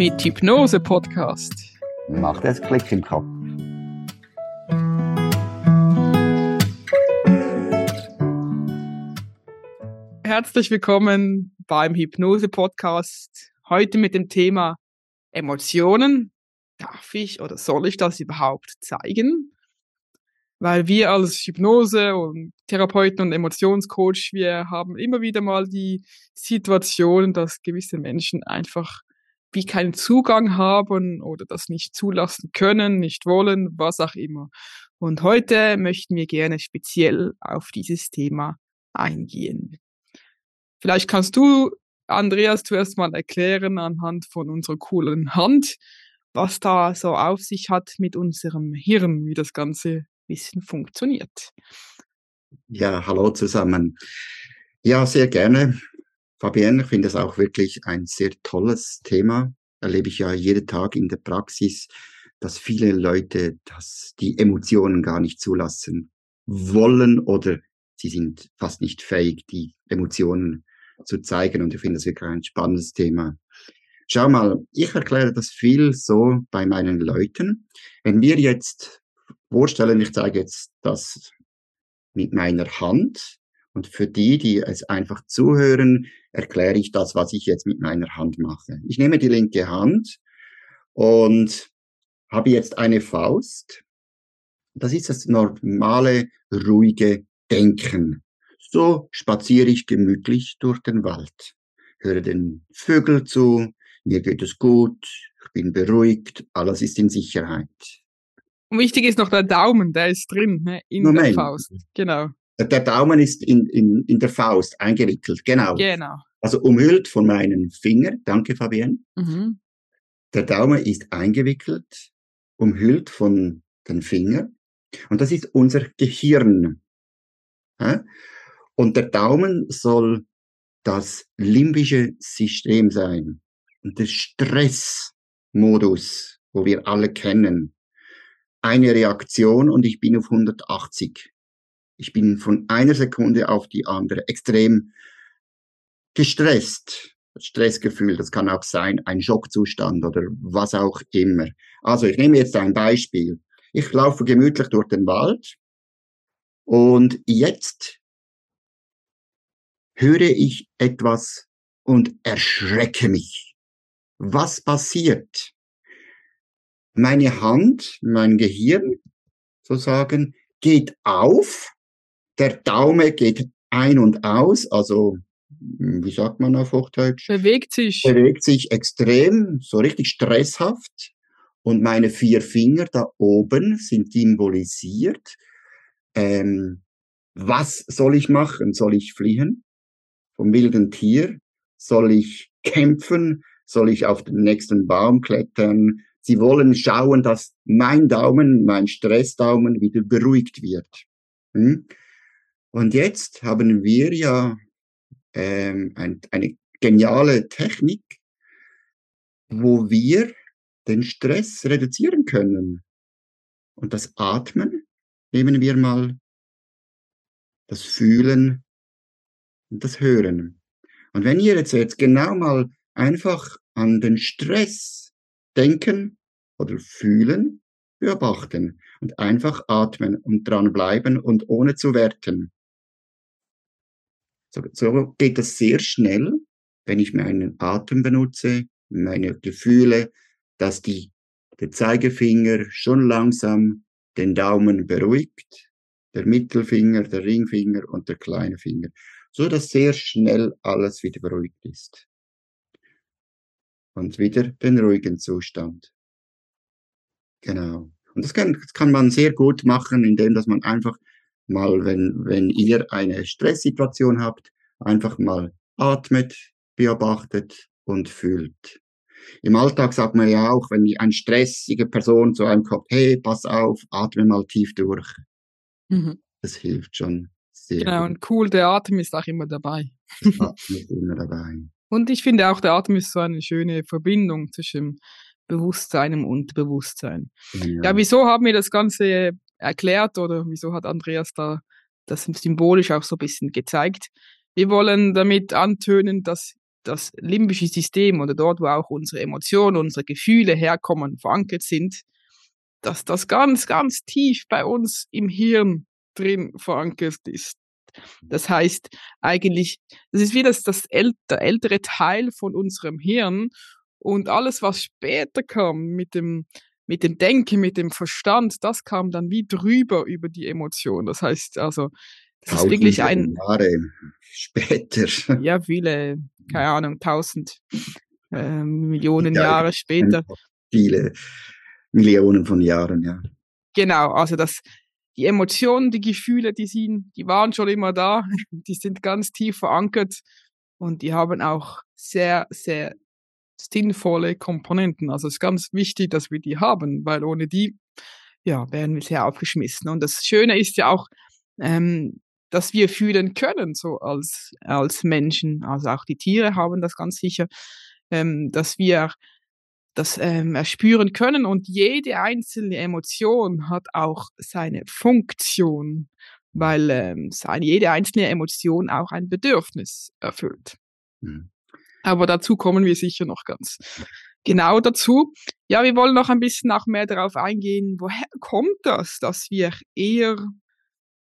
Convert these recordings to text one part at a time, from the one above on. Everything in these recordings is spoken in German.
mit Hypnose-Podcast. Macht es Klick im Kopf. Herzlich willkommen beim Hypnose-Podcast. Heute mit dem Thema Emotionen. Darf ich oder soll ich das überhaupt zeigen? Weil wir als Hypnose und Therapeuten und Emotionscoach, wir haben immer wieder mal die Situation, dass gewisse Menschen einfach wie keinen Zugang haben oder das nicht zulassen können, nicht wollen, was auch immer. Und heute möchten wir gerne speziell auf dieses Thema eingehen. Vielleicht kannst du, Andreas, zuerst mal erklären anhand von unserer coolen Hand, was da so auf sich hat mit unserem Hirn, wie das Ganze bisschen funktioniert. Ja, hallo zusammen. Ja, sehr gerne. Fabienne, ich finde es auch wirklich ein sehr tolles Thema. Erlebe ich ja jeden Tag in der Praxis, dass viele Leute dass die Emotionen gar nicht zulassen wollen oder sie sind fast nicht fähig, die Emotionen zu zeigen. Und ich finde das wirklich ein spannendes Thema. Schau mal, ich erkläre das viel so bei meinen Leuten. Wenn wir jetzt vorstellen, ich zeige jetzt das mit meiner Hand und für die, die es einfach zuhören, erkläre ich das, was ich jetzt mit meiner Hand mache. Ich nehme die linke Hand und habe jetzt eine Faust. Das ist das normale, ruhige Denken. So spaziere ich gemütlich durch den Wald, höre den Vögeln zu, mir geht es gut, ich bin beruhigt, alles ist in Sicherheit. Und wichtig ist noch der Daumen, der ist drin, ne, in Moment. der Faust. Genau. Der Daumen ist in, in, in der Faust eingewickelt, genau. Genau. Also umhüllt von meinen Fingern. Danke, Fabienne. Mhm. Der Daumen ist eingewickelt, umhüllt von den Fingern. Und das ist unser Gehirn. Und der Daumen soll das limbische System sein. Und der Stressmodus, wo wir alle kennen. Eine Reaktion und ich bin auf 180. Ich bin von einer Sekunde auf die andere extrem gestresst. Stressgefühl, das kann auch sein, ein Schockzustand oder was auch immer. Also ich nehme jetzt ein Beispiel. Ich laufe gemütlich durch den Wald und jetzt höre ich etwas und erschrecke mich. Was passiert? Meine Hand, mein Gehirn, sozusagen, geht auf der Daumen geht ein und aus, also hm, wie sagt man auf Hochdeutsch? Bewegt sich. Bewegt sich extrem, so richtig stresshaft. Und meine vier Finger da oben sind symbolisiert. Ähm, was soll ich machen? Soll ich fliehen vom wilden Tier? Soll ich kämpfen? Soll ich auf den nächsten Baum klettern? Sie wollen schauen, dass mein Daumen, mein Stressdaumen wieder beruhigt wird. Hm? Und jetzt haben wir ja ähm, ein, eine geniale Technik, wo wir den Stress reduzieren können. Und das Atmen nehmen wir mal, das Fühlen und das Hören. Und wenn ihr jetzt, jetzt genau mal einfach an den Stress denken oder fühlen, beobachten und einfach atmen und dranbleiben und ohne zu werten. So, so geht das sehr schnell, wenn ich meinen Atem benutze, meine Gefühle, dass die, der Zeigefinger schon langsam den Daumen beruhigt, der Mittelfinger, der Ringfinger und der kleine Finger, so dass sehr schnell alles wieder beruhigt ist. Und wieder den ruhigen Zustand. Genau. Und das kann, das kann man sehr gut machen, indem dass man einfach mal, wenn, wenn ihr eine Stresssituation habt, einfach mal atmet, beobachtet und fühlt. Im Alltag sagt man ja auch, wenn eine stressige Person zu einem kommt, hey, pass auf, atme mal tief durch. Mhm. Das hilft schon sehr. Genau, gut. und cool, der Atem ist auch immer dabei. Atem ist immer dabei. Und ich finde auch, der Atem ist so eine schöne Verbindung zwischen Bewusstsein und Unterbewusstsein. Ja. ja, wieso haben wir das Ganze erklärt oder wieso hat Andreas da das symbolisch auch so ein bisschen gezeigt? Wir wollen damit antönen, dass das limbische System oder dort, wo auch unsere Emotionen, unsere Gefühle herkommen, verankert sind, dass das ganz, ganz tief bei uns im Hirn drin verankert ist. Das heißt eigentlich, das ist wie das, das äl der ältere Teil von unserem Hirn und alles, was später kam mit dem, mit dem Denken, mit dem Verstand, das kam dann wie drüber über die Emotion. Das heißt also, das ist wirklich ein. Jahre später. Ja, viele, keine Ahnung, tausend äh, Millionen ja, Jahre später. Viele Millionen von Jahren, ja. Genau, also das, die Emotionen, die Gefühle, die sind, die waren schon immer da, die sind ganz tief verankert und die haben auch sehr, sehr sinnvolle Komponenten. Also es ist ganz wichtig, dass wir die haben, weil ohne die, ja, wären wir sehr aufgeschmissen. Und das Schöne ist ja auch, ähm, dass wir fühlen können, so als, als Menschen. Also auch die Tiere haben das ganz sicher, ähm, dass wir das ähm, erspüren können und jede einzelne Emotion hat auch seine Funktion, weil ähm, seine, jede einzelne Emotion auch ein Bedürfnis erfüllt. Mhm. Aber dazu kommen wir sicher noch ganz genau dazu. Ja, wir wollen noch ein bisschen auch mehr darauf eingehen, woher kommt das, dass wir eher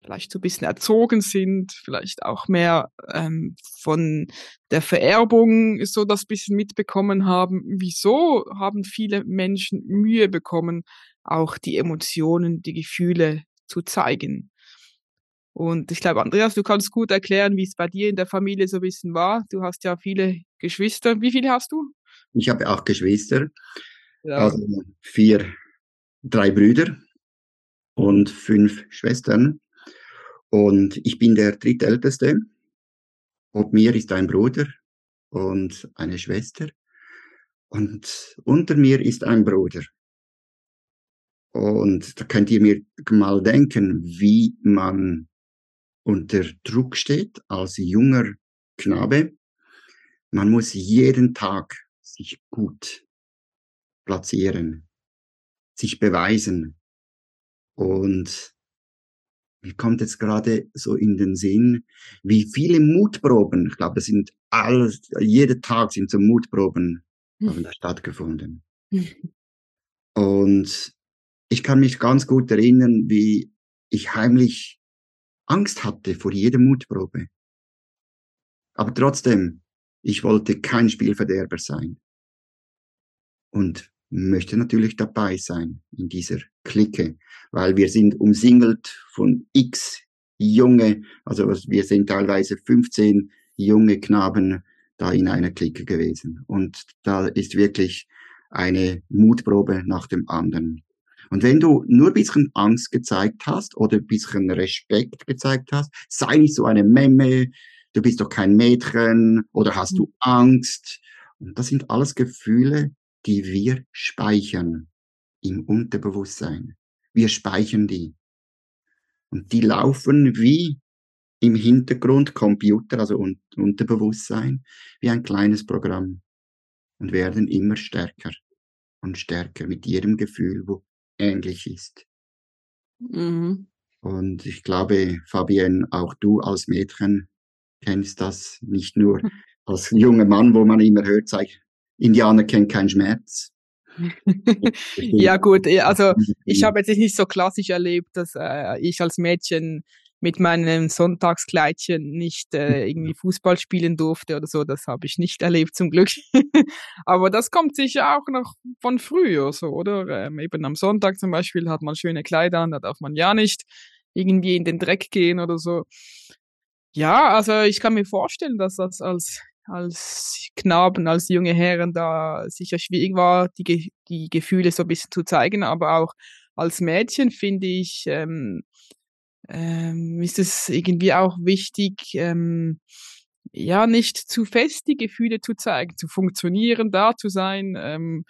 vielleicht so ein bisschen erzogen sind, vielleicht auch mehr ähm, von der Vererbung so das bisschen mitbekommen haben. Wieso haben viele Menschen Mühe bekommen, auch die Emotionen, die Gefühle zu zeigen? Und ich glaube, Andreas, du kannst gut erklären, wie es bei dir in der Familie so ein bisschen war. Du hast ja viele Geschwister. Wie viele hast du? Ich habe auch Geschwister. Ja. Also vier, drei Brüder und fünf Schwestern. Und ich bin der drittälteste. Ob mir ist ein Bruder und eine Schwester. Und unter mir ist ein Bruder. Und da könnt ihr mir mal denken, wie man unter Druck steht als junger Knabe. Man muss jeden Tag sich gut platzieren, sich beweisen. Und mir kommt jetzt gerade so in den Sinn, wie viele Mutproben, ich glaube, das sind alles, jeden Tag sind so Mutproben hm. haben da stattgefunden. Hm. Und ich kann mich ganz gut erinnern, wie ich heimlich Angst hatte vor jeder Mutprobe. Aber trotzdem, ich wollte kein Spielverderber sein. Und möchte natürlich dabei sein in dieser Clique, weil wir sind umsingelt von x junge, also wir sind teilweise 15 junge Knaben da in einer Clique gewesen. Und da ist wirklich eine Mutprobe nach dem anderen. Und wenn du nur ein bisschen Angst gezeigt hast oder ein bisschen Respekt gezeigt hast, sei nicht so eine Memme, du bist doch kein Mädchen oder hast du Angst. Und das sind alles Gefühle, die wir speichern im Unterbewusstsein. Wir speichern die. Und die laufen wie im Hintergrund Computer, also un Unterbewusstsein, wie ein kleines Programm und werden immer stärker und stärker mit jedem Gefühl, wo ähnlich ist. Mhm. Und ich glaube, Fabienne, auch du als Mädchen kennst das nicht nur als junger Mann, wo man immer hört, sei, Indianer kennt keinen Schmerz. ja gut, also ich habe jetzt nicht so klassisch erlebt, dass äh, ich als Mädchen mit meinem Sonntagskleidchen nicht äh, irgendwie Fußball spielen durfte oder so. Das habe ich nicht erlebt zum Glück. Aber das kommt sicher auch noch von früher so, oder? Ähm, eben am Sonntag zum Beispiel hat man schöne Kleider an, da darf man ja nicht irgendwie in den Dreck gehen oder so. Ja, also ich kann mir vorstellen, dass das als als Knaben, als junge Herren da sicher schwierig war, die, die Gefühle so ein bisschen zu zeigen, aber auch als Mädchen finde ich, ähm, ähm, ist es irgendwie auch wichtig, ähm, ja, nicht zu fest die Gefühle zu zeigen, zu funktionieren, da zu sein, ähm,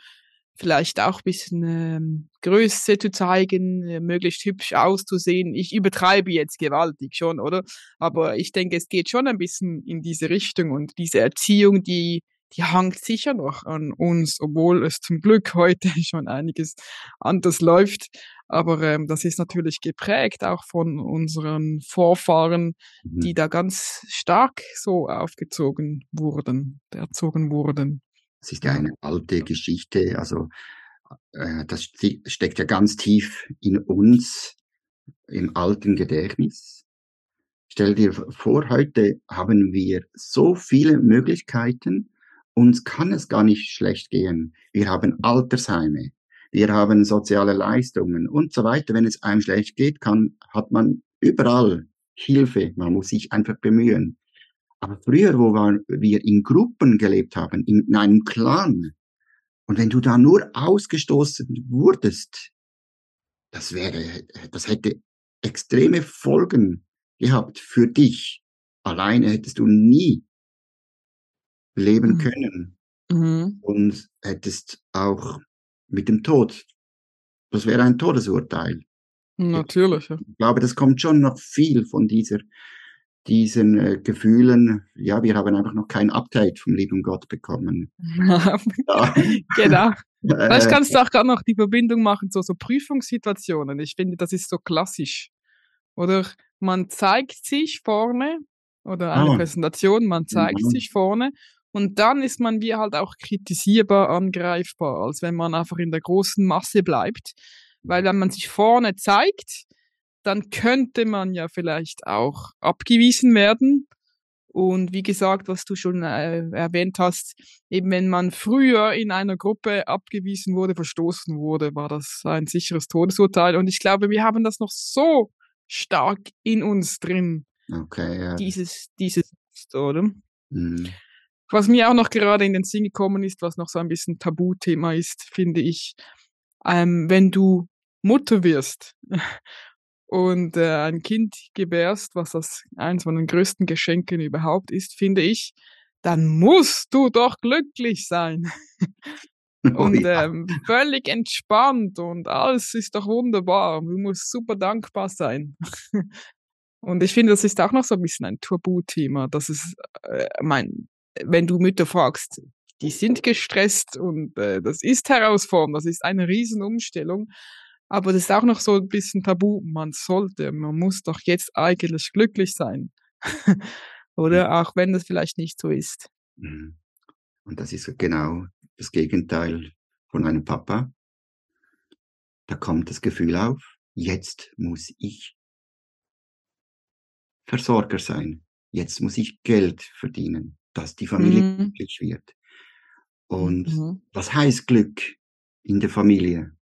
vielleicht auch bisschen ähm, Größe zu zeigen, äh, möglichst hübsch auszusehen. Ich übertreibe jetzt gewaltig schon, oder? Aber ich denke, es geht schon ein bisschen in diese Richtung und diese Erziehung, die die hangt sicher noch an uns, obwohl es zum Glück heute schon einiges anders läuft. Aber ähm, das ist natürlich geprägt auch von unseren Vorfahren, mhm. die da ganz stark so aufgezogen wurden, erzogen wurden. Es ist ja eine alte Geschichte, also äh, das steckt ja ganz tief in uns, im alten Gedächtnis. Stell dir vor, heute haben wir so viele Möglichkeiten, uns kann es gar nicht schlecht gehen. Wir haben Altersheime, wir haben soziale Leistungen und so weiter. Wenn es einem schlecht geht, kann, hat man überall Hilfe. Man muss sich einfach bemühen. Aber früher, wo wir in Gruppen gelebt haben, in einem Clan, und wenn du da nur ausgestoßen wurdest, das wäre, das hätte extreme Folgen gehabt für dich. Alleine hättest du nie leben mhm. können mhm. und hättest auch mit dem Tod, das wäre ein Todesurteil. Natürlich. Ja. Ich glaube, das kommt schon noch viel von dieser diesen äh, Gefühlen, ja, wir haben einfach noch kein Update vom lieben Gott bekommen. genau. Vielleicht kannst du auch gerade noch die Verbindung machen zu so Prüfungssituationen. Ich finde, das ist so klassisch. Oder man zeigt sich vorne, oder eine ah. Präsentation, man zeigt mhm. sich vorne und dann ist man wie halt auch kritisierbar, angreifbar, als wenn man einfach in der großen Masse bleibt. Weil wenn man sich vorne zeigt, dann könnte man ja vielleicht auch abgewiesen werden. Und wie gesagt, was du schon äh, erwähnt hast, eben wenn man früher in einer Gruppe abgewiesen wurde, verstoßen wurde, war das ein sicheres Todesurteil. Und ich glaube, wir haben das noch so stark in uns drin. Okay, ja. Dieses, dieses, oder? Mhm. Was mir auch noch gerade in den Sinn gekommen ist, was noch so ein bisschen Tabuthema ist, finde ich, ähm, wenn du Mutter wirst und äh, ein Kind gebärst, was das eins von den größten Geschenken überhaupt ist, finde ich, dann musst du doch glücklich sein. Oh und ähm, völlig entspannt und alles ist doch wunderbar. Du musst super dankbar sein. und ich finde, das ist auch noch so ein bisschen ein Tabuthema. Das ist, äh, mein, wenn du Mütter fragst, die sind gestresst und äh, das ist herausfordernd, das ist eine Riesenumstellung. Aber das ist auch noch so ein bisschen tabu. Man sollte, man muss doch jetzt eigentlich glücklich sein. Oder auch wenn das vielleicht nicht so ist. Mhm. Und das ist genau das Gegenteil von einem Papa. Da kommt das Gefühl auf, jetzt muss ich Versorger sein. Jetzt muss ich Geld verdienen, dass die Familie mhm. glücklich wird. Und mhm. was heißt Glück in der Familie?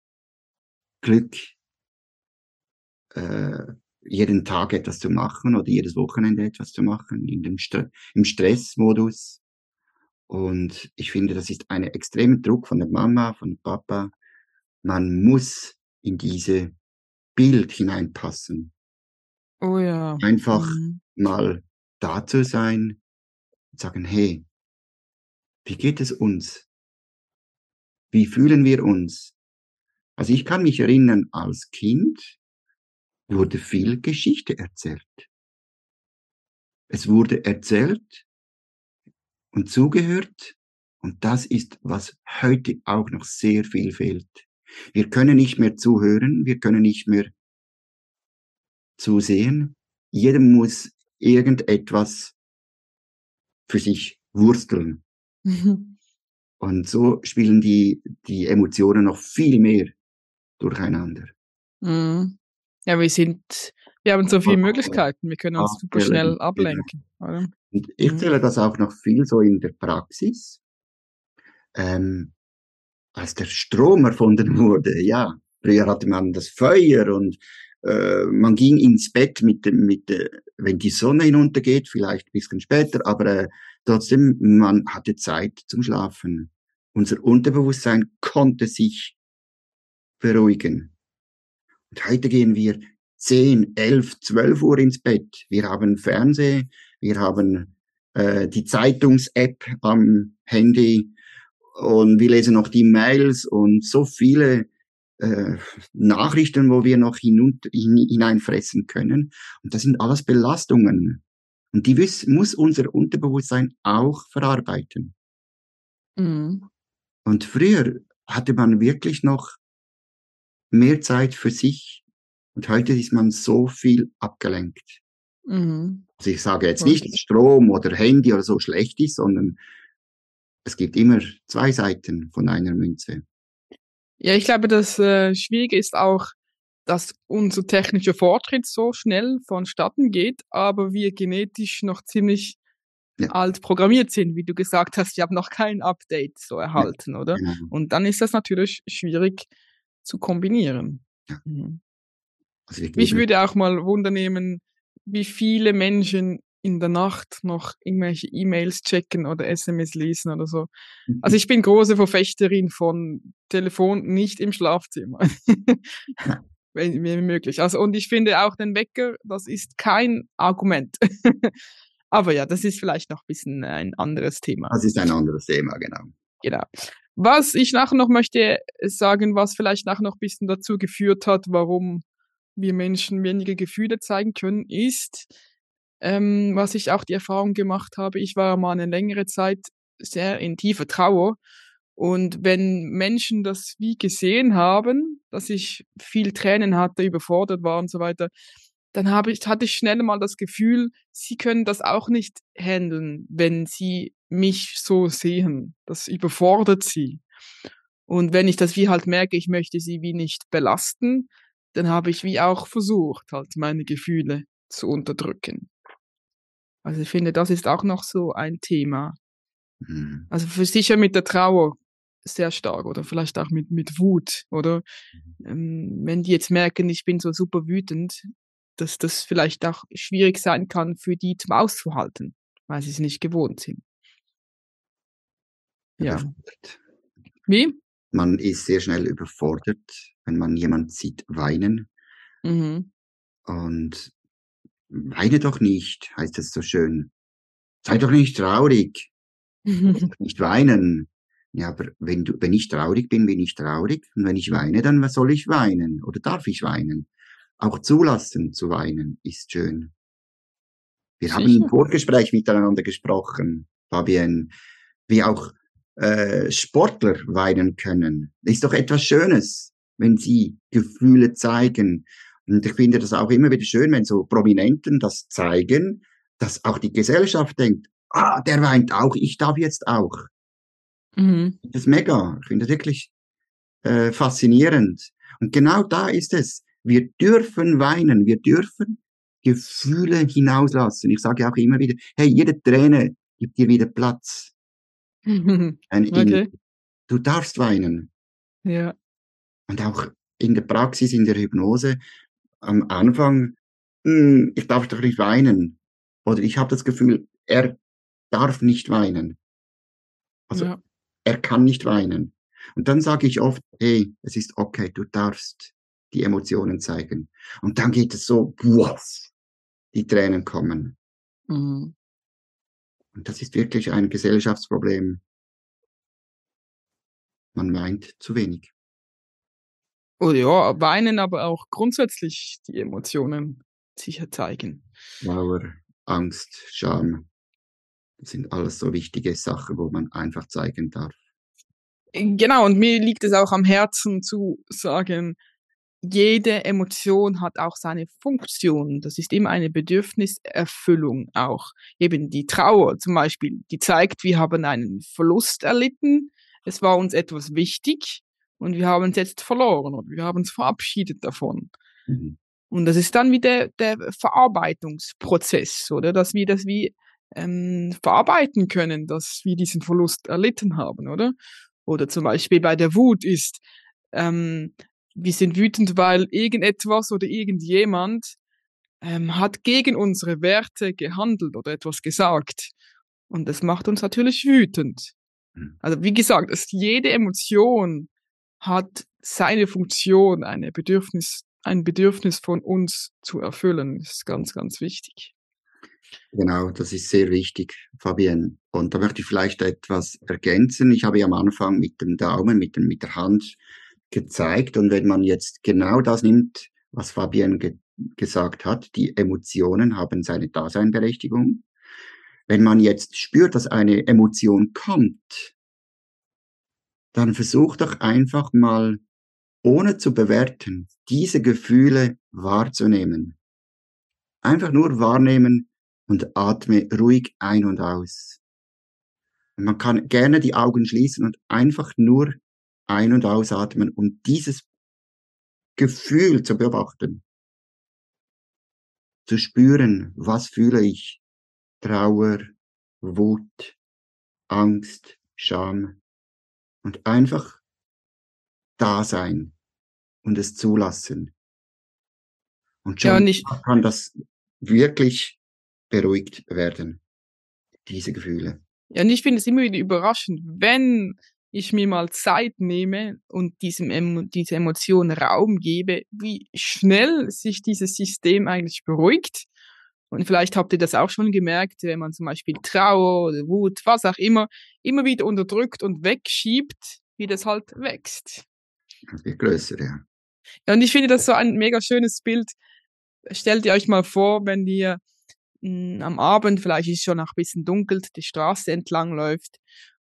Glück, äh, jeden Tag etwas zu machen oder jedes Wochenende etwas zu machen, in dem St im Stressmodus. Und ich finde, das ist ein extremer Druck von der Mama, von dem Papa. Man muss in diese Bild hineinpassen. Oh ja. Einfach mhm. mal da zu sein und sagen, hey, wie geht es uns? Wie fühlen wir uns? Also ich kann mich erinnern, als Kind wurde viel Geschichte erzählt. Es wurde erzählt und zugehört und das ist, was heute auch noch sehr viel fehlt. Wir können nicht mehr zuhören, wir können nicht mehr zusehen. Jeder muss irgendetwas für sich wursteln. Mhm. Und so spielen die, die Emotionen noch viel mehr durcheinander. Mhm. Ja, wir sind, wir haben so viele Möglichkeiten, wir können uns super schnell ablenken. Oder? Und ich mhm. zähle das auch noch viel so in der Praxis. Ähm, als der Strom erfunden wurde, ja, früher hatte man das Feuer und äh, man ging ins Bett mit dem, mit, äh, wenn die Sonne hinuntergeht, vielleicht ein bisschen später, aber äh, trotzdem, man hatte Zeit zum Schlafen. Unser Unterbewusstsein konnte sich beruhigen. Und heute gehen wir 10, 11, 12 Uhr ins Bett. Wir haben Fernsehen, wir haben äh, die Zeitungs-App am Handy und wir lesen noch die Mails und so viele äh, Nachrichten, wo wir noch hinunter, hin, hineinfressen können. Und das sind alles Belastungen. Und die muss unser Unterbewusstsein auch verarbeiten. Mhm. Und früher hatte man wirklich noch mehr Zeit für sich und heute ist man so viel abgelenkt. Mhm. Also ich sage jetzt nicht, dass Strom oder Handy oder so schlecht ist, sondern es gibt immer zwei Seiten von einer Münze. Ja, ich glaube, das äh, Schwierige ist auch, dass unser technischer Fortschritt so schnell vonstatten geht, aber wir genetisch noch ziemlich ja. alt programmiert sind, wie du gesagt hast, ich habe noch kein Update so erhalten, ja, oder? Genau. Und dann ist das natürlich schwierig zu kombinieren. Ja. Mhm. Also Mich würde auch mal wundernehmen, wie viele Menschen in der Nacht noch irgendwelche E-Mails checken oder SMS lesen oder so. Mhm. Also ich bin große Verfechterin von Telefon nicht im Schlafzimmer. wenn, wenn möglich. Also und ich finde auch den Wecker, das ist kein Argument. Aber ja, das ist vielleicht noch ein bisschen ein anderes Thema. Das ist ein anderes Thema, genau. Genau. Was ich nachher noch möchte sagen, was vielleicht nachher noch ein bisschen dazu geführt hat, warum wir Menschen weniger Gefühle zeigen können, ist, ähm, was ich auch die Erfahrung gemacht habe, ich war mal eine längere Zeit sehr in tiefer Trauer. Und wenn Menschen das wie gesehen haben, dass ich viel Tränen hatte, überfordert war und so weiter, dann habe ich, hatte ich schnell mal das Gefühl, sie können das auch nicht handeln, wenn sie mich so sehen. Das überfordert sie. Und wenn ich das wie halt merke, ich möchte sie wie nicht belasten, dann habe ich wie auch versucht, halt meine Gefühle zu unterdrücken. Also ich finde, das ist auch noch so ein Thema. Mhm. Also für sicher mit der Trauer sehr stark oder vielleicht auch mit, mit Wut, oder? Mhm. Ähm, wenn die jetzt merken, ich bin so super wütend, dass das vielleicht auch schwierig sein kann für die zum Auszuhalten, weil sie es nicht gewohnt sind. Ja. Wie? Man ist sehr schnell überfordert, wenn man jemand sieht weinen. Mhm. Und weine doch nicht, heißt es so schön. Sei doch nicht traurig. nicht weinen. Ja, aber wenn du, wenn ich traurig bin, bin ich traurig. Und wenn ich weine, dann was soll ich weinen? Oder darf ich weinen? Auch zulassen zu weinen ist schön. Wir Sicher. haben im Vorgespräch miteinander gesprochen, Fabienne, wie auch äh, Sportler weinen können. ist doch etwas Schönes, wenn sie Gefühle zeigen. Und ich finde das auch immer wieder schön, wenn so Prominenten das zeigen, dass auch die Gesellschaft denkt, ah, der weint auch, ich darf jetzt auch. Mhm. Das ist mega. Ich finde das wirklich äh, faszinierend. Und genau da ist es. Wir dürfen weinen, wir dürfen Gefühle hinauslassen. Ich sage auch immer wieder, hey, jede Träne gibt dir wieder Platz. okay. Du darfst weinen. Ja. Und auch in der Praxis, in der Hypnose, am Anfang, hm, ich darf doch nicht weinen. Oder ich habe das Gefühl, er darf nicht weinen. Also ja. er kann nicht weinen. Und dann sage ich oft, hey, es ist okay, du darst die Emotionen zeigen. Und dann geht es so, wow, die Tränen kommen. Mhm. Und das ist wirklich ein Gesellschaftsproblem. Man weint zu wenig. Oh ja, weinen, aber auch grundsätzlich die Emotionen sicher zeigen. Trauer, Angst, Scham. Das sind alles so wichtige Sachen, wo man einfach zeigen darf. Genau, und mir liegt es auch am Herzen zu sagen, jede Emotion hat auch seine Funktion. Das ist immer eine Bedürfniserfüllung auch. Eben die Trauer zum Beispiel, die zeigt, wir haben einen Verlust erlitten. Es war uns etwas wichtig und wir haben es jetzt verloren oder wir haben uns verabschiedet davon. Mhm. Und das ist dann wieder der Verarbeitungsprozess, oder? Dass wir das wie ähm, verarbeiten können, dass wir diesen Verlust erlitten haben, oder? Oder zum Beispiel bei der Wut ist, ähm, wir sind wütend, weil irgendetwas oder irgendjemand ähm, hat gegen unsere Werte gehandelt oder etwas gesagt. Und das macht uns natürlich wütend. Hm. Also wie gesagt, dass jede Emotion hat seine Funktion, eine Bedürfnis, ein Bedürfnis von uns zu erfüllen. Ist ganz, ganz wichtig. Genau, das ist sehr wichtig, Fabienne. Und da möchte ich vielleicht etwas ergänzen. Ich habe ja am Anfang mit dem Daumen, mit, dem, mit der Hand gezeigt. Und wenn man jetzt genau das nimmt, was Fabian ge gesagt hat, die Emotionen haben seine Daseinberechtigung. Wenn man jetzt spürt, dass eine Emotion kommt, dann versuch doch einfach mal, ohne zu bewerten, diese Gefühle wahrzunehmen. Einfach nur wahrnehmen und atme ruhig ein und aus. Man kann gerne die Augen schließen und einfach nur ein- und ausatmen, um dieses Gefühl zu beobachten. Zu spüren, was fühle ich? Trauer, Wut, Angst, Scham. Und einfach da sein und es zulassen. Und schon Ja, kann das wirklich beruhigt werden, diese Gefühle. ja, und ich finde es immer wieder überraschend, wenn ich mir mal Zeit nehme und diesem Emo dieser Emotion Raum gebe, wie schnell sich dieses System eigentlich beruhigt. Und vielleicht habt ihr das auch schon gemerkt, wenn man zum Beispiel Trauer oder Wut, was auch immer, immer wieder unterdrückt und wegschiebt, wie das halt wächst. Wird größer, ja. Ja, und ich finde das so ein mega schönes Bild. Stellt ihr euch mal vor, wenn ihr mh, am Abend, vielleicht ist es schon noch ein bisschen dunkel, die Straße entlang läuft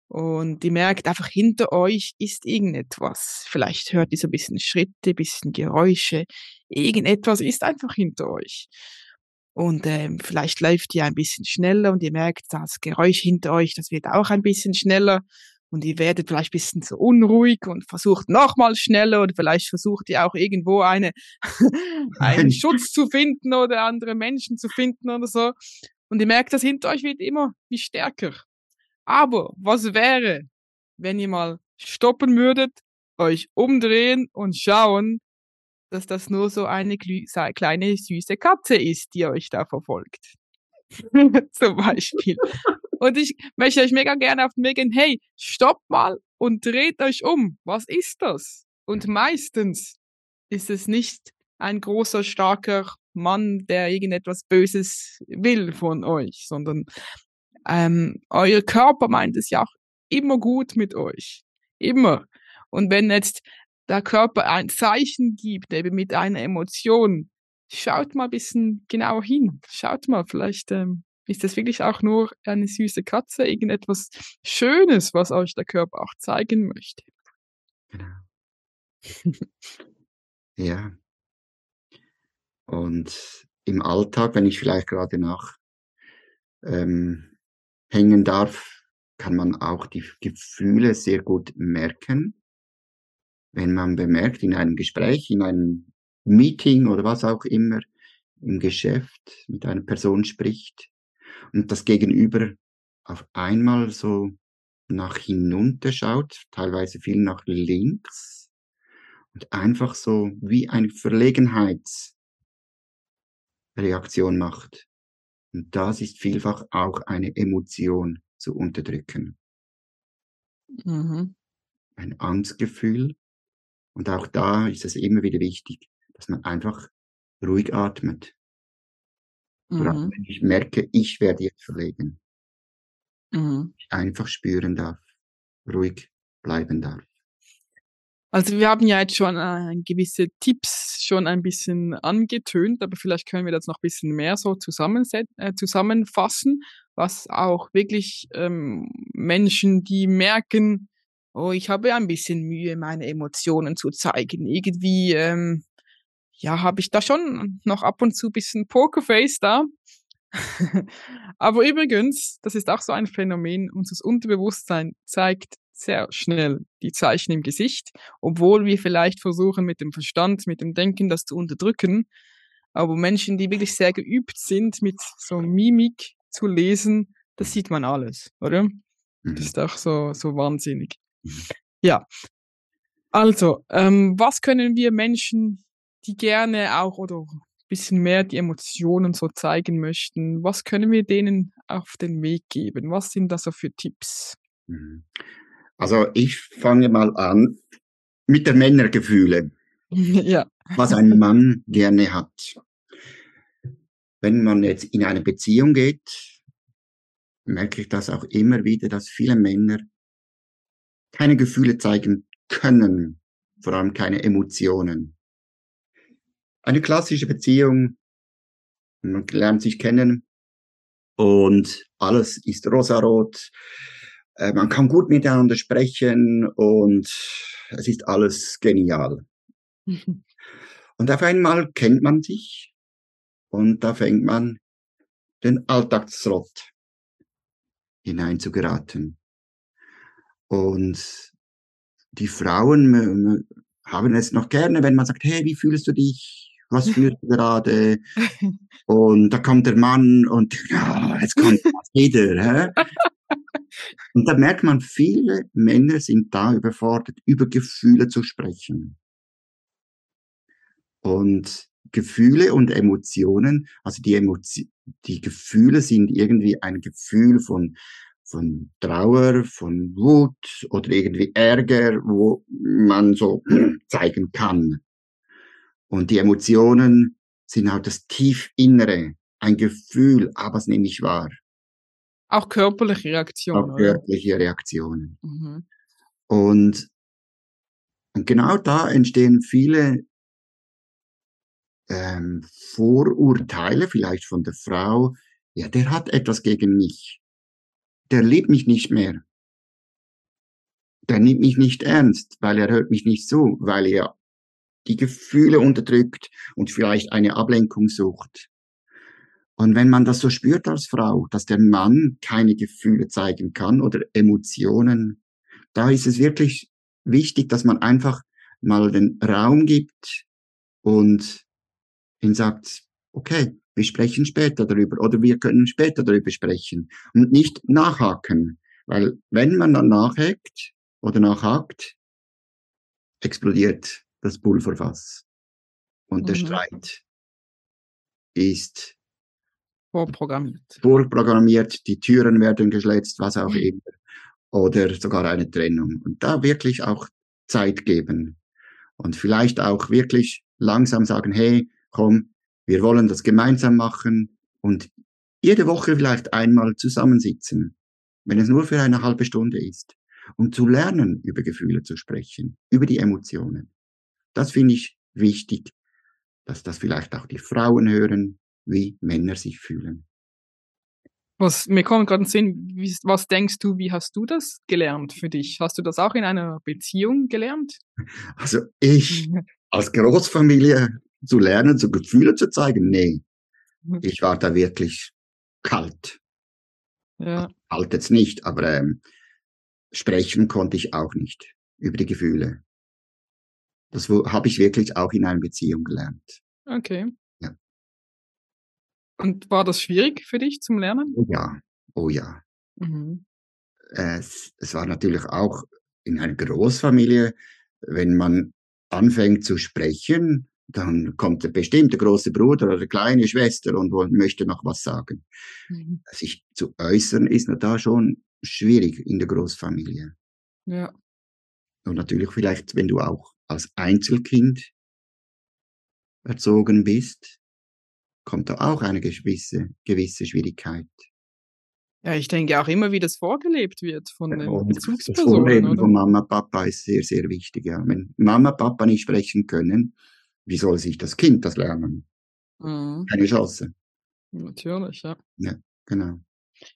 und ihr merkt einfach hinter euch ist irgendetwas. Vielleicht hört ihr so ein bisschen Schritte, ein bisschen Geräusche. Irgendetwas ist einfach hinter euch. Und ähm, vielleicht läuft ihr ein bisschen schneller und ihr merkt, das Geräusch hinter euch, das wird auch ein bisschen schneller. Und ihr werdet vielleicht ein bisschen so unruhig und versucht nochmal schneller oder vielleicht versucht ihr auch irgendwo eine, einen Schutz zu finden oder andere Menschen zu finden oder so. Und ihr merkt, das hinter euch wird immer wie stärker. Aber was wäre, wenn ihr mal stoppen würdet, euch umdrehen und schauen, dass das nur so eine kleine süße Katze ist, die euch da verfolgt. Zum Beispiel. Und ich möchte euch mega gerne auf den Weg gehen, hey, stopp mal und dreht euch um. Was ist das? Und meistens ist es nicht ein großer, starker Mann, der irgendetwas Böses will von euch, sondern ähm, euer Körper meint es ja auch immer gut mit euch. Immer. Und wenn jetzt der Körper ein Zeichen gibt, eben mit einer Emotion, schaut mal ein bisschen genauer hin. Schaut mal, vielleicht ähm, ist das wirklich auch nur eine süße Katze, irgendetwas Schönes, was euch der Körper auch zeigen möchte. Genau. Ja. Und im Alltag, wenn ich vielleicht gerade nach ähm, hängen darf, kann man auch die Gefühle sehr gut merken. Wenn man bemerkt in einem Gespräch, in einem Meeting oder was auch immer, im Geschäft mit einer Person spricht und das Gegenüber auf einmal so nach hinunter schaut, teilweise viel nach links und einfach so wie eine Verlegenheitsreaktion macht. Und das ist vielfach auch eine Emotion zu unterdrücken. Mhm. Ein Angstgefühl. Und auch da ist es immer wieder wichtig, dass man einfach ruhig atmet. Vor allem, Mhm. wenn ich merke, ich werde jetzt verlegen. Mhm. Ich einfach spüren darf. Ruhig bleiben darf. Also wir haben ja jetzt schon äh, gewisse Tipps schon ein bisschen angetönt, aber vielleicht können wir das noch ein bisschen mehr so äh, zusammenfassen, was auch wirklich ähm, Menschen, die merken, oh, ich habe ein bisschen Mühe, meine Emotionen zu zeigen. Irgendwie, ähm, ja, habe ich da schon noch ab und zu ein bisschen Pokerface da. aber übrigens, das ist auch so ein Phänomen, unser Unterbewusstsein zeigt sehr schnell die Zeichen im Gesicht, obwohl wir vielleicht versuchen mit dem Verstand, mit dem Denken das zu unterdrücken. Aber Menschen, die wirklich sehr geübt sind, mit so Mimik zu lesen, das sieht man alles, oder? Das Mhm. ist auch so, so wahnsinnig. Ja. Also, ähm, was können wir Menschen, die gerne auch oder ein bisschen mehr die Emotionen so zeigen möchten, was können wir denen auf den Weg geben? Was sind da so für Tipps? Mhm. Also ich fange mal an mit der Männergefühle, ja. was ein Mann gerne hat. Wenn man jetzt in eine Beziehung geht, merke ich das auch immer wieder, dass viele Männer keine Gefühle zeigen können, vor allem keine Emotionen. Eine klassische Beziehung, man lernt sich kennen und alles ist rosarot Äh, man kann gut miteinander sprechen und es ist alles genial. Und auf einmal kennt man sich und da fängt man den Alltagsrott hineinzugeraten. Und die Frauen haben es noch gerne, wenn man sagt, hey, wie fühlst du dich? Was fühlst du gerade? Und da kommt der Mann und ja, jetzt kommt wieder. Hä? Und da merkt man, viele Männer sind da überfordert, über Gefühle zu sprechen. Und Gefühle und Emotionen, also die, Emotion, die Gefühle sind irgendwie ein Gefühl von, von Trauer, von Wut oder irgendwie Ärger, wo man so zeigen kann. Und die Emotionen sind halt das Tiefinnere, ein Gefühl, aber es nehme ich wahr. Auch körperliche Reaktionen. Auch körperliche Reaktionen. Mhm. Und, und genau da entstehen viele ähm, Vorurteile, vielleicht von der Frau, ja, der hat etwas gegen mich. Der liebt mich nicht mehr. Der nimmt mich nicht ernst, weil er hört mich nicht zu, weil er die Gefühle unterdrückt und vielleicht eine Ablenkung sucht. Und wenn man das so spürt als Frau, dass der Mann keine Gefühle zeigen kann oder Emotionen, da ist es wirklich wichtig, dass man einfach mal den Raum gibt und ihn sagt, okay, wir sprechen später darüber oder wir können später darüber sprechen und nicht nachhaken. Weil wenn man dann nachhakt oder nachhakt, explodiert das Pulverfass. Und mhm. der Streit ist Vorprogrammiert. Vorprogrammiert, die Türen werden geschletzt, was auch immer. Oder sogar eine Trennung. Und da wirklich auch Zeit geben. Und vielleicht auch wirklich langsam sagen, hey, komm, wir wollen das gemeinsam machen und jede Woche vielleicht einmal zusammensitzen, wenn es nur für eine halbe Stunde ist, um zu lernen, über Gefühle zu sprechen, über die Emotionen. Das finde ich wichtig, dass das vielleicht auch die Frauen hören, wie Männer sich fühlen. Was, mir kommt gerade in Sinn, wie, was denkst du, wie hast du das gelernt für dich? Hast du das auch in einer Beziehung gelernt? Also ich als Großfamilie zu lernen, so Gefühle zu zeigen, nee. Mhm. Ich war da wirklich kalt. Ja. Kalt jetzt nicht, aber ähm, sprechen konnte ich auch nicht über die Gefühle. Das habe ich wirklich auch in einer Beziehung gelernt. Okay. Und war das schwierig für dich zum Lernen? Oh ja, oh ja. Mhm. Es, es war natürlich auch in einer Großfamilie, wenn man anfängt zu sprechen, dann kommt der bestimmte große Bruder oder kleine Schwester und möchte noch was sagen. Mhm. Sich zu äußern ist da schon schwierig in der Großfamilie. Ja. Und natürlich vielleicht, wenn du auch als Einzelkind erzogen bist, kommt da auch eine gewisse, gewisse Schwierigkeit. Ja, ich denke auch immer, wie das vorgelebt wird von den und Bezugspersonen. Das Vorleben oder? von Mama, Papa ist sehr, sehr wichtig. Ja. Wenn Mama, Papa nicht sprechen können, wie soll sich das Kind das lernen? Mhm. Keine Chance. Natürlich, ja. Ja, genau.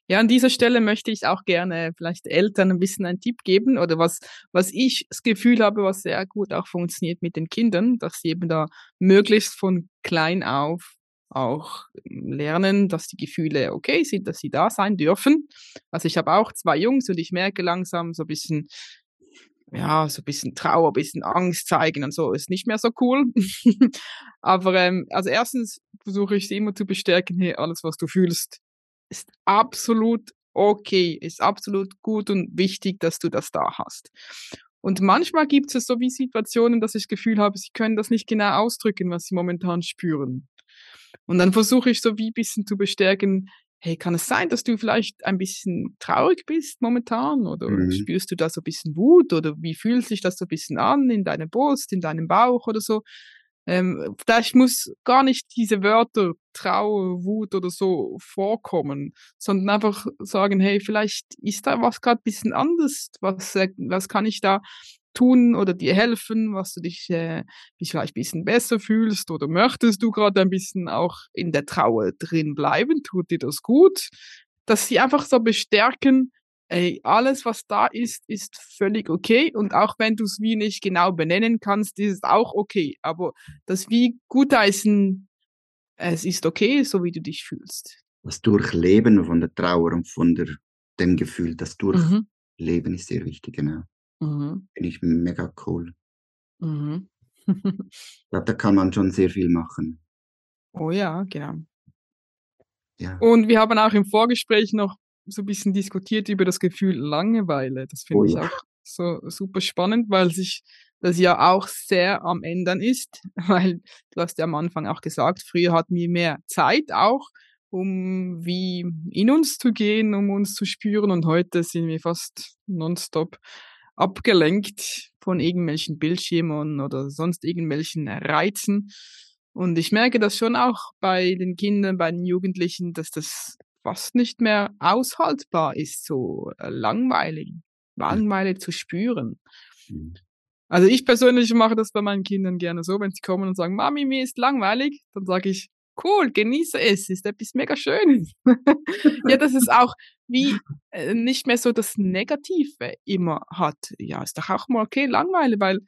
Ja, an dieser Stelle möchte ich auch gerne vielleicht Eltern ein bisschen einen Tipp geben oder was, was ich das Gefühl habe, was sehr gut auch funktioniert mit den Kindern, dass sie eben da möglichst von klein auf auch lernen, dass die Gefühle okay sind, dass sie da sein dürfen. Also ich habe auch zwei Jungs und ich merke langsam so ein bisschen, ja, so ein bisschen Trauer, ein bisschen Angst zeigen und so ist nicht mehr so cool. Aber ähm, also erstens versuche ich sie immer zu bestärken, hey, alles, was du fühlst, ist absolut okay, ist absolut gut und wichtig, dass du das da hast. Und manchmal gibt es so wie Situationen, dass ich das Gefühl habe, sie können das nicht genau ausdrücken, was sie momentan spüren. Und dann versuche ich so wie ein bisschen zu bestärken, hey, kann es sein, dass du vielleicht ein bisschen traurig bist momentan? Oder mhm. spürst du da so ein bisschen Wut? Oder wie fühlt sich das so ein bisschen an in deiner Brust, in deinem Bauch oder so? Ähm, vielleicht muss gar nicht diese Wörter Trauer, Wut oder so vorkommen, sondern einfach sagen, hey, vielleicht ist da was gerade ein bisschen anders. Was, äh, was kann ich da tun oder dir helfen, was du dich, äh, vielleicht ein bisschen besser fühlst oder möchtest du gerade ein bisschen auch in der Trauer drin bleiben? Tut dir das gut? Dass sie einfach so bestärken, ey, alles, was da ist, ist völlig okay. Und auch wenn du es wie nicht genau benennen kannst, ist es auch okay. Aber das wie gutheißen, es ist okay, so wie du dich fühlst. Das Durchleben von der Trauer und von der, dem Gefühl, das Mhm. Durchleben ist sehr wichtig, genau. Mhm. Finde ich mega cool. Mhm. Ich glaube, da kann man schon sehr viel machen. oh ja, genau. Ja. Und wir haben auch im Vorgespräch noch so ein bisschen diskutiert über das Gefühl Langeweile. Das finde Oh ich ja. auch so super spannend, weil sich das ja auch sehr am Ändern ist, weil du hast ja am Anfang auch gesagt, früher hatten wir mehr Zeit auch, um wie in uns zu gehen, um uns zu spüren und heute sind wir fast nonstop abgelenkt von irgendwelchen Bildschirmen oder sonst irgendwelchen Reizen. Und ich merke das schon auch bei den Kindern, bei den Jugendlichen, dass das fast nicht mehr aushaltbar ist, so äh, langweilig, Langeweile zu spüren. Mhm. Also ich persönlich mache das bei meinen Kindern gerne so, wenn sie kommen und sagen, Mami, mir ist langweilig, dann sage ich, cool, genieße es, ist etwas mega Schönes. ja, das ist auch wie äh, nicht mehr so das Negative immer hat. Ja, ist doch auch mal okay, Langeweile, weil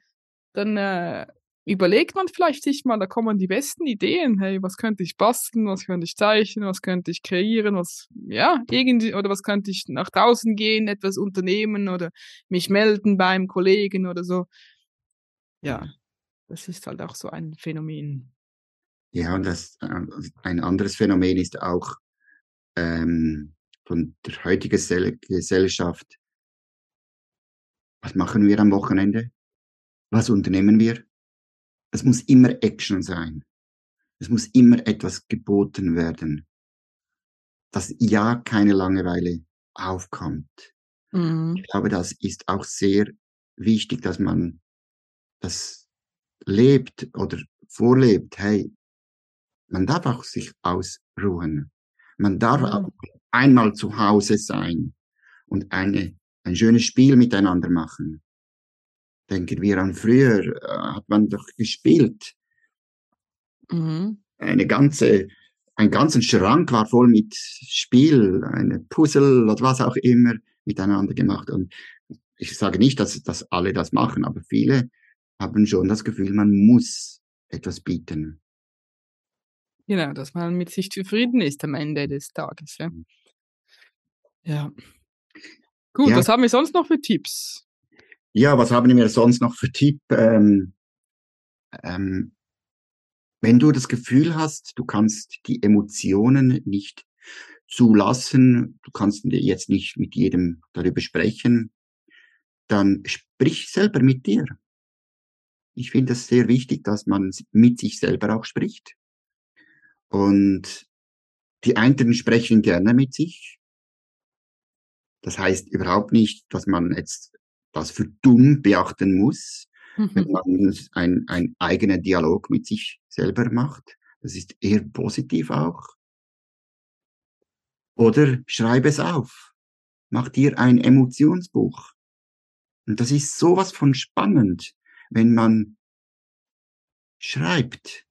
dann äh, überlegt man vielleicht sich mal, da kommen die besten Ideen. Hey, was könnte ich basteln, was könnte ich zeichnen, was könnte ich kreieren, was, ja, irgendwie, oder was könnte ich nach draußen gehen, etwas unternehmen oder mich melden beim Kollegen oder so. Ja, das ist halt auch so ein Phänomen. Ja, und das, äh, ein anderes Phänomen ist auch ähm, von der heutigen Gesell Gesellschaft. Was machen wir am Wochenende? Was unternehmen wir? Es muss immer Action sein. Es muss immer etwas geboten werden, dass ja keine Langeweile aufkommt. Mhm. Ich glaube, das ist auch sehr wichtig, dass man das lebt oder vorlebt. Hey, man darf auch sich ausruhen. Man darf Ja. auch einmal zu Hause sein und eine, ein schönes Spiel miteinander machen. Denken wir an früher, äh, hat man doch gespielt. Mhm. Eine ganze, ein ganzen Schrank war voll mit Spiel, eine Puzzle oder was auch immer miteinander gemacht. Und ich sage nicht, dass, dass alle das machen, aber viele haben schon das Gefühl, man muss etwas bieten. Genau, dass man mit sich zufrieden ist am Ende des Tages. Ja. ja. Gut, Ja. was haben wir sonst noch für Tipps? Ja, was haben wir sonst noch für Tipp? Ähm, ähm, wenn du das Gefühl hast, du kannst die Emotionen nicht zulassen, du kannst jetzt nicht mit jedem darüber sprechen, dann sprich selber mit dir. Ich finde es sehr wichtig, dass man mit sich selber auch spricht. Und die einen sprechen gerne mit sich. Das heißt überhaupt nicht, dass man jetzt das für dumm beachten muss, wenn man ein, ein eigener Dialog mit sich selber macht. Das ist eher positiv auch. Oder schreib es auf. Mach dir ein Emotionsbuch. Und das ist sowas von spannend, wenn man schreibt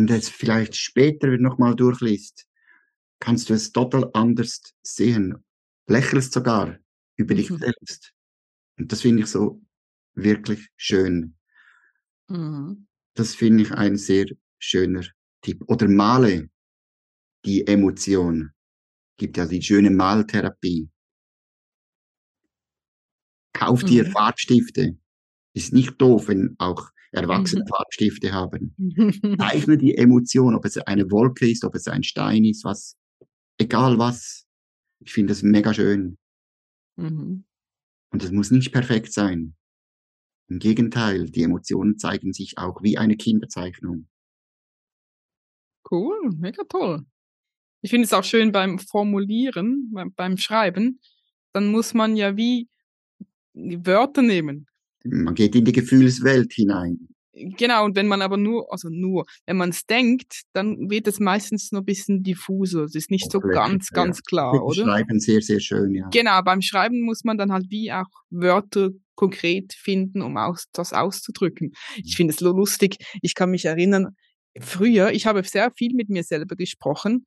und es vielleicht später nochmal durchliest, kannst du es total anders sehen. Lächelst sogar über dich Mhm. selbst. Und das finde ich so wirklich schön. Mhm. Das finde ich ein sehr schöner Tipp. Oder male die Emotion. Gibt ja die schöne Maltherapie. Kauf dir Mhm. Farbstifte. Ist nicht doof, wenn auch Erwachsene Mhm. Farbstifte haben. Zeichne die Emotion, ob es eine Wolke ist, ob es ein Stein ist, was, egal was. Ich finde das mega schön. Mhm. Und es muss nicht perfekt sein. Im Gegenteil, die Emotionen zeigen sich auch wie eine Kinderzeichnung. Cool, mega toll. Ich finde es auch schön beim Formulieren, beim, beim Schreiben, dann muss man ja wie Wörter nehmen. Man geht in die Gefühlswelt hinein. Genau, und wenn man aber nur, also nur, wenn man es denkt, dann wird es meistens noch ein bisschen diffuser. Es ist nicht so Oberflächlich, ganz, ja. ganz klar, Das oder? Schreiben sehr, sehr schön, ja. Genau, beim Schreiben muss man dann halt wie auch Wörter konkret finden, um aus, das auszudrücken. Ich finde es so lustig. Ich kann mich erinnern, früher, ich habe sehr viel mit mir selber gesprochen.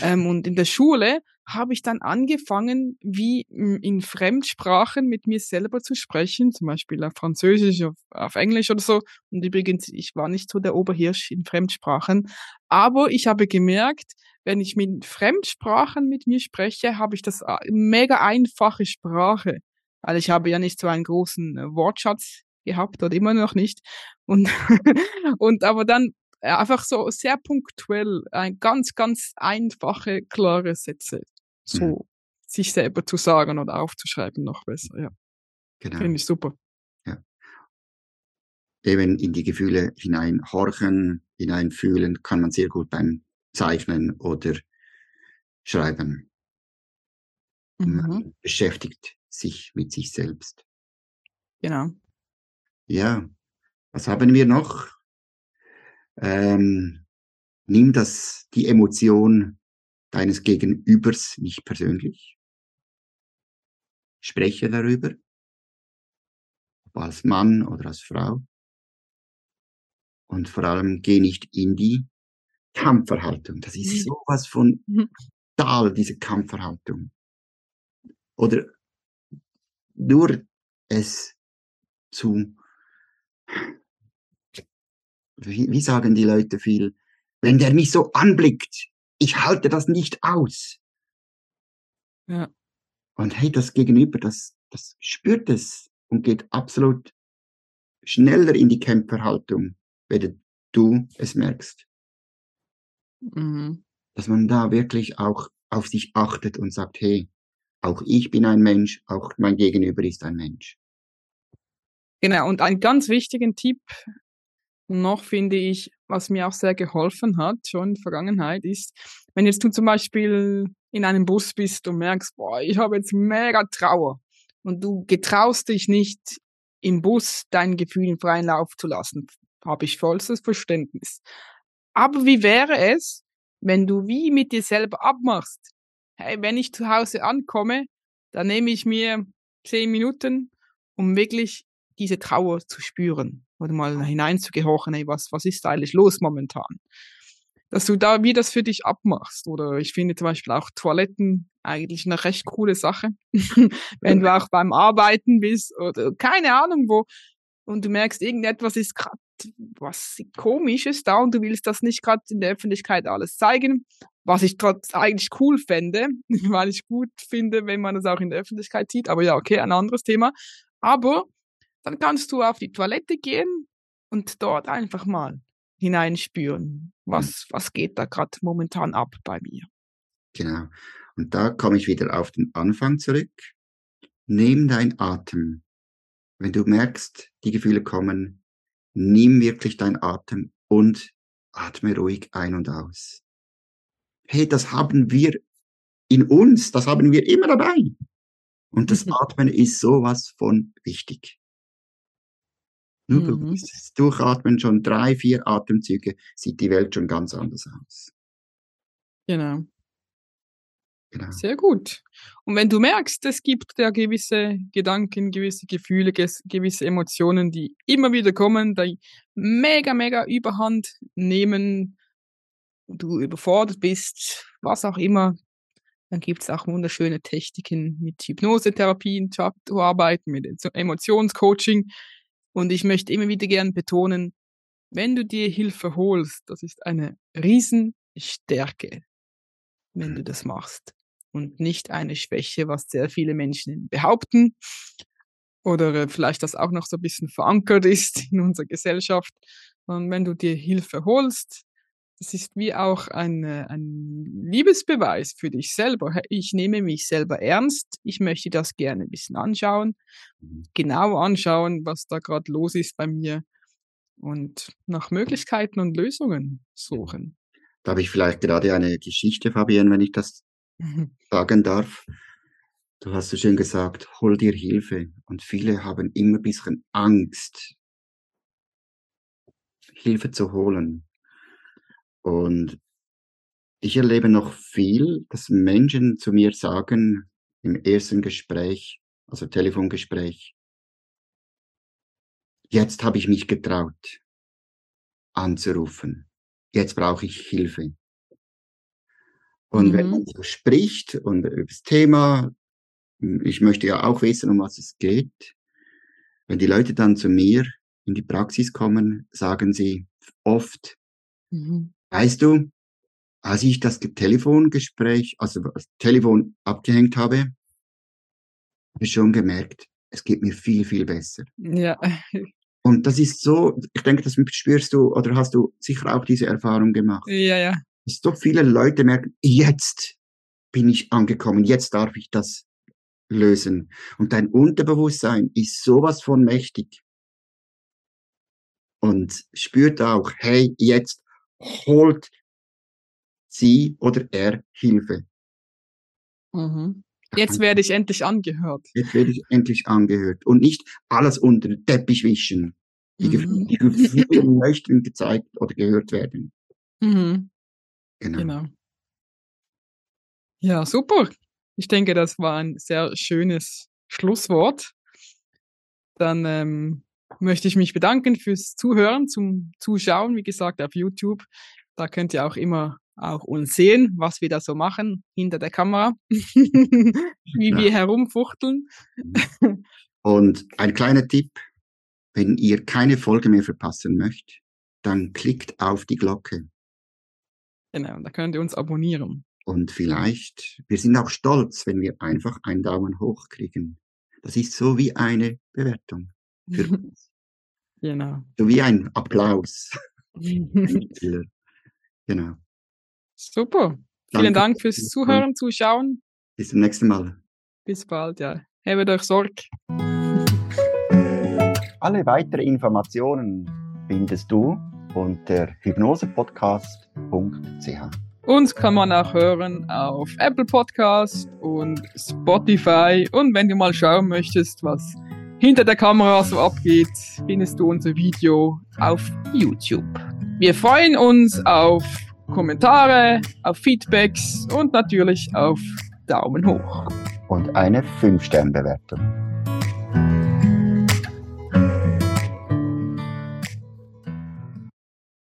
Ähm, und in der Schule habe ich dann angefangen, wie in Fremdsprachen mit mir selber zu sprechen, zum Beispiel auf Französisch, auf, auf Englisch oder so. Und übrigens, ich war nicht so der Oberhirsch in Fremdsprachen, aber ich habe gemerkt, wenn ich mit Fremdsprachen mit mir spreche, habe ich das äh, mega einfache Sprache, weil ich habe ja nicht so einen großen äh, Wortschatz gehabt oder immer noch nicht. Und, und aber dann äh, einfach so sehr punktuell, ein ganz, ganz einfache, klare Sätze so mhm. sich selber zu sagen oder aufzuschreiben noch besser, ja. Genau. Finde ich super. Ja. Eben in die Gefühle hineinhorchen, hineinfühlen, kann man sehr gut beim Zeichnen oder Schreiben. Mhm. Man beschäftigt sich mit sich selbst. Genau. Ja, was haben wir noch? Ähm, nimm das, die Emotion deines Gegenübers nicht persönlich. Spreche darüber, ob als Mann oder als Frau. Und vor allem geh nicht in die Kampfverhaltung. Das ist mhm. sowas von total, mhm. diese Kampfverhaltung. Oder nur es zu, wie, wie sagen die Leute viel, wenn der mich so anblickt, ich halte das nicht aus. Ja. Und hey, das Gegenüber, das, das spürt es und geht absolut schneller in die Kämpferhaltung, wenn du es merkst. Mhm. Dass man da wirklich auch auf sich achtet und sagt, hey, auch ich bin ein Mensch, auch mein Gegenüber ist ein Mensch. Genau, und einen ganz wichtigen Tipp noch finde ich, was mir auch sehr geholfen hat, schon in der Vergangenheit, ist, wenn jetzt du zum Beispiel in einem Bus bist und merkst, boah, ich habe jetzt mega Trauer und du getraust dich nicht im Bus deinen Gefühlen freien Lauf zu lassen, habe ich vollstes Verständnis. Aber wie wäre es, wenn du wie mit dir selber abmachst? Hey, wenn ich zu Hause ankomme, dann nehme ich mir zehn Minuten, um wirklich diese Trauer zu spüren oder mal hineinzugehorchen, ey, was, was ist da eigentlich los momentan? Dass du da wie das für dich abmachst. Oder ich finde zum Beispiel auch Toiletten eigentlich eine recht coole Sache. Wenn du auch beim Arbeiten bist oder keine Ahnung wo und du merkst, irgendetwas ist gerade was komisches da und du willst das nicht gerade in der Öffentlichkeit alles zeigen, was ich trotz eigentlich cool fände, weil ich gut finde, wenn man das auch in der Öffentlichkeit sieht. Aber ja, okay, ein anderes Thema. Aber dann kannst du auf die Toilette gehen und dort einfach mal hineinspüren, was, was geht da gerade momentan ab bei mir. Genau. Und da komme ich wieder auf den Anfang zurück. Nimm dein Atem. Wenn du merkst, die Gefühle kommen, nimm wirklich dein Atem und atme ruhig ein und aus. Hey, das haben wir in uns, das haben wir immer dabei. Und das Atmen ist sowas von wichtig. Nur mhm. das Durchatmen schon drei, vier Atemzüge, sieht die Welt schon ganz anders aus. Genau. Genau. Sehr gut. Und wenn du merkst, es gibt ja gewisse Gedanken, gewisse Gefühle, gewisse Emotionen, die immer wieder kommen, die mega, mega überhand nehmen, du überfordert bist, was auch immer, dann gibt es auch wunderschöne Techniken mit Hypnosetherapien zu arbeiten, mit Emotionscoaching, und ich möchte immer wieder gern betonen, wenn du dir Hilfe holst, das ist eine Riesenstärke, wenn du das machst. Und nicht eine Schwäche, was sehr viele Menschen behaupten. Oder vielleicht das auch noch so ein bisschen verankert ist in unserer Gesellschaft. Und wenn du dir Hilfe holst, das ist wie auch ein, ein Liebesbeweis für dich selber. Ich nehme mich selber ernst. Ich möchte das gerne ein bisschen anschauen, mhm. genau anschauen, was da gerade los ist bei mir und nach Möglichkeiten und Lösungen suchen. Da habe ich vielleicht gerade eine Geschichte, Fabian, wenn ich das sagen darf. Du hast so schön gesagt, hol dir Hilfe. Und viele haben immer ein bisschen Angst, Hilfe zu holen. Und ich erlebe noch viel, dass Menschen zu mir sagen im ersten Gespräch, also Telefongespräch, jetzt habe ich mich getraut anzurufen. Jetzt brauche ich Hilfe. Und mhm. wenn man so spricht und über das Thema, ich möchte ja auch wissen, um was es geht, wenn die Leute dann zu mir in die Praxis kommen, sagen sie oft, mhm. Weißt du, als ich das Telefongespräch, also das Telefon abgehängt habe, habe ich schon gemerkt, es geht mir viel, viel besser. Ja. Und das ist so, ich denke, das spürst du oder hast du sicher auch diese Erfahrung gemacht. Ja, ja. Dass so viele Leute merken, jetzt bin ich angekommen, jetzt darf ich das lösen. Und dein Unterbewusstsein ist sowas von mächtig. Und spürt auch, hey, jetzt holt sie oder er Hilfe. Mhm. Jetzt werde ich endlich angehört. Jetzt werde ich endlich angehört. Und nicht alles unter den Teppich wischen. Die mhm. Gefühle möchten gezeigt oder gehört werden. Mhm. Genau. genau. Ja, super. Ich denke, das war ein sehr schönes Schlusswort. Dann ähm, möchte ich mich bedanken fürs Zuhören, zum Zuschauen, wie gesagt, auf YouTube. Da könnt ihr auch immer auch uns sehen, was wir da so machen hinter der Kamera, wie ja. wir herumfuchteln. Und ein kleiner Tipp, wenn ihr keine Folge mehr verpassen möchtet, dann klickt auf die Glocke. Genau, da könnt ihr uns abonnieren. Und vielleicht, wir sind auch stolz, wenn wir einfach einen Daumen hoch kriegen. Das ist so wie eine Bewertung für uns. genau. So wie ein Applaus. genau. Super. Danke. Vielen Dank fürs Zuhören, Zuschauen. Bis zum nächsten Mal. Bis bald, ja. Hebt euch Sorge. Alle weiteren Informationen findest du unter hypnosepodcast.ch. Uns kann man auch hören auf Apple Podcast und Spotify. Und wenn du mal schauen möchtest, was hinter der Kamera so abgeht, findest du unser Video auf YouTube. Wir freuen uns auf Kommentare, auf Feedbacks und natürlich auf Daumen hoch. Und eine 5-Sterne-Bewertung.